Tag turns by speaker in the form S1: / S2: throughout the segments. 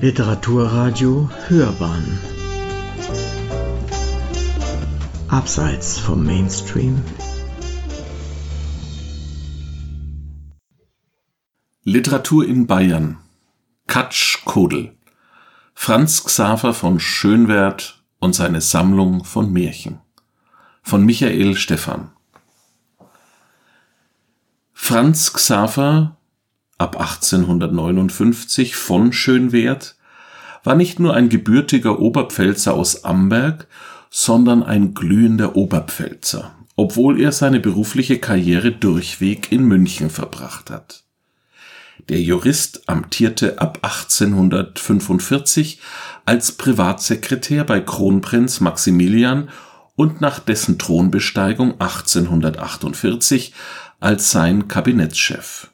S1: Literaturradio Hörbahn. Abseits vom Mainstream.
S2: Literatur in Bayern. Katsch Kodel Franz Xaver von Schönwerth und seine Sammlung von Märchen. Von Michael Stephan. Franz Xaver ab 1859 von Schönwerth war nicht nur ein gebürtiger Oberpfälzer aus Amberg, sondern ein glühender Oberpfälzer, obwohl er seine berufliche Karriere durchweg in München verbracht hat. Der Jurist amtierte ab 1845 als Privatsekretär bei Kronprinz Maximilian und nach dessen Thronbesteigung 1848 als sein Kabinettschef.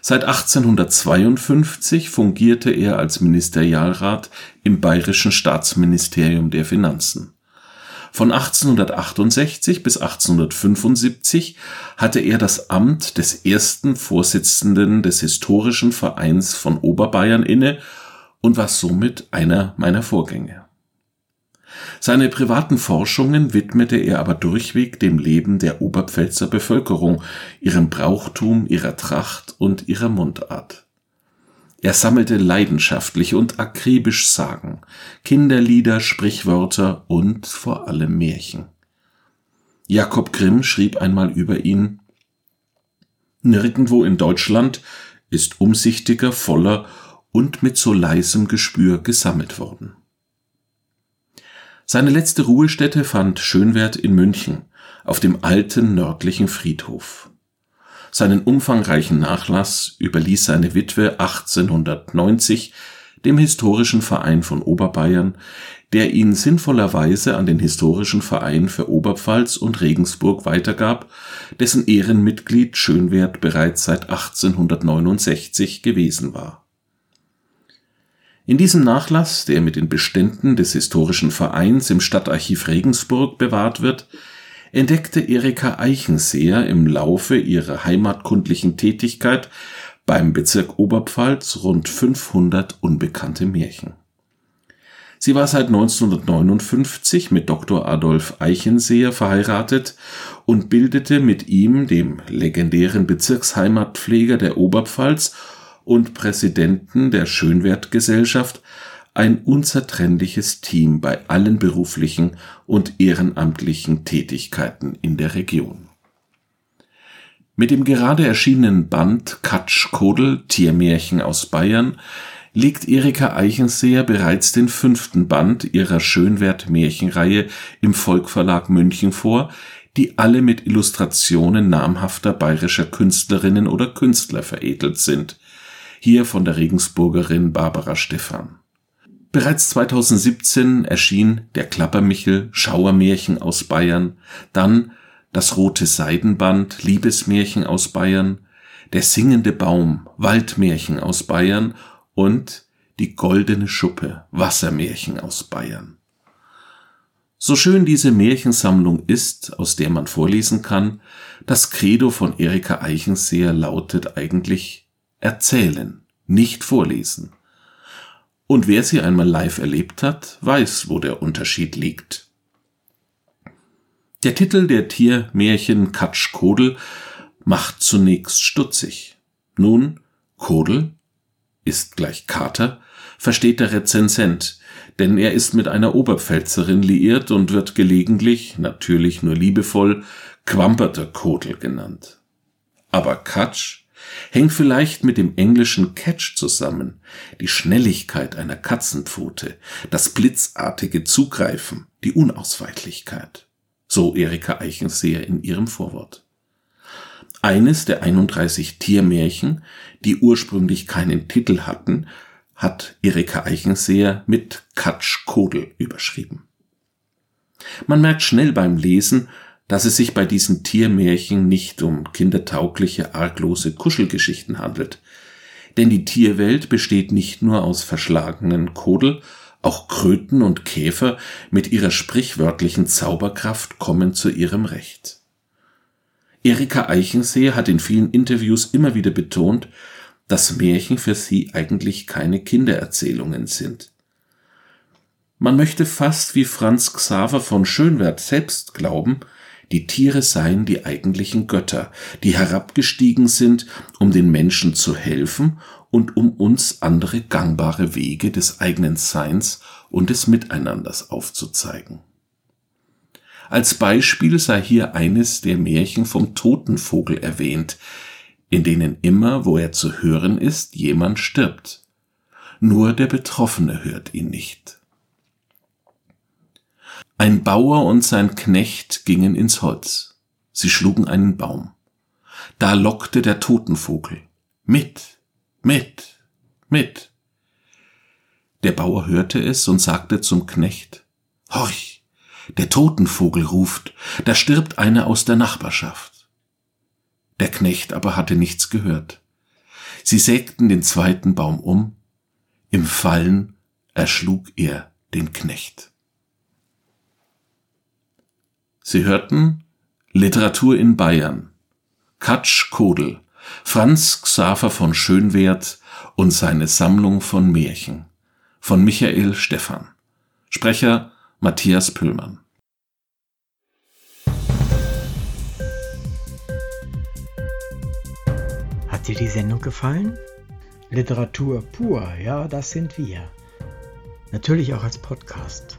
S2: Seit 1852 fungierte er als Ministerialrat im Bayerischen Staatsministerium der Finanzen. Von 1868 bis 1875 hatte er das Amt des ersten Vorsitzenden des Historischen Vereins von Oberbayern inne und war somit einer meiner Vorgänger. Seine privaten Forschungen widmete er aber durchweg dem Leben der Oberpfälzer Bevölkerung, ihrem Brauchtum, ihrer Tracht und ihrer Mundart. Er sammelte leidenschaftlich und akribisch Sagen, Kinderlieder, Sprichwörter und vor allem Märchen. Jakob Grimm schrieb einmal über ihn Nirgendwo in Deutschland ist umsichtiger, voller und mit so leisem Gespür gesammelt worden. Seine letzte Ruhestätte fand Schönwert in München auf dem alten nördlichen Friedhof. Seinen umfangreichen Nachlass überließ seine Witwe 1890 dem Historischen Verein von Oberbayern, der ihn sinnvollerweise an den Historischen Verein für Oberpfalz und Regensburg weitergab, dessen Ehrenmitglied Schönwert bereits seit 1869 gewesen war in diesem Nachlass, der mit den Beständen des Historischen Vereins im Stadtarchiv Regensburg bewahrt wird, entdeckte Erika Eichenseher im Laufe ihrer heimatkundlichen Tätigkeit beim Bezirk Oberpfalz rund 500 unbekannte Märchen. Sie war seit 1959 mit Dr. Adolf Eichenseher verheiratet und bildete mit ihm, dem legendären Bezirksheimatpfleger der Oberpfalz und Präsidenten der Schönwertgesellschaft ein unzertrennliches Team bei allen beruflichen und ehrenamtlichen Tätigkeiten in der Region. Mit dem gerade erschienenen Band Katsch Kodel Tiermärchen aus Bayern legt Erika Eichenseher bereits den fünften Band ihrer Schönwert-Märchenreihe im Volkverlag München vor, die alle mit Illustrationen namhafter bayerischer Künstlerinnen oder Künstler veredelt sind, hier von der Regensburgerin Barbara Stephan. Bereits 2017 erschien Der Klappermichel Schauermärchen aus Bayern, dann Das rote Seidenband Liebesmärchen aus Bayern, Der singende Baum Waldmärchen aus Bayern und Die goldene Schuppe Wassermärchen aus Bayern. So schön diese Märchensammlung ist, aus der man vorlesen kann, das Credo von Erika Eichenseher lautet eigentlich erzählen, nicht vorlesen. Und wer sie einmal live erlebt hat, weiß, wo der Unterschied liegt. Der Titel der Tiermärchen Katsch Kodel macht zunächst stutzig. Nun, Kodel ist gleich Kater, versteht der Rezensent, denn er ist mit einer Oberpfälzerin liiert und wird gelegentlich, natürlich nur liebevoll, Quamperter Kodel genannt. Aber Katsch hängt vielleicht mit dem englischen Catch zusammen, die Schnelligkeit einer Katzenpfote, das blitzartige Zugreifen, die Unausweichlichkeit. So Erika Eichenseher in ihrem Vorwort. Eines der 31 Tiermärchen, die ursprünglich keinen Titel hatten, hat Erika Eichenseher mit Katsch Kodel überschrieben. Man merkt schnell beim Lesen, dass es sich bei diesen Tiermärchen nicht um kindertaugliche, arglose Kuschelgeschichten handelt. Denn die Tierwelt besteht nicht nur aus verschlagenen Kodel, auch Kröten und Käfer mit ihrer sprichwörtlichen Zauberkraft kommen zu ihrem Recht. Erika Eichensee hat in vielen Interviews immer wieder betont, dass Märchen für sie eigentlich keine Kindererzählungen sind. Man möchte fast wie Franz Xaver von Schönwerth selbst glauben, die Tiere seien die eigentlichen Götter, die herabgestiegen sind, um den Menschen zu helfen und um uns andere gangbare Wege des eigenen Seins und des Miteinanders aufzuzeigen. Als Beispiel sei hier eines der Märchen vom Totenvogel erwähnt, in denen immer, wo er zu hören ist, jemand stirbt. Nur der Betroffene hört ihn nicht. Ein Bauer und sein Knecht gingen ins Holz. Sie schlugen einen Baum. Da lockte der Totenvogel. Mit, mit, mit. Der Bauer hörte es und sagte zum Knecht, Horch, der Totenvogel ruft, da stirbt einer aus der Nachbarschaft. Der Knecht aber hatte nichts gehört. Sie sägten den zweiten Baum um, im Fallen erschlug er den Knecht. Sie hörten Literatur in Bayern, Katsch Kodel, Franz Xaver von Schönwerth und seine Sammlung von Märchen von Michael Stephan. Sprecher Matthias Püllmann.
S3: Hat dir die Sendung gefallen? Literatur pur, ja, das sind wir. Natürlich auch als Podcast.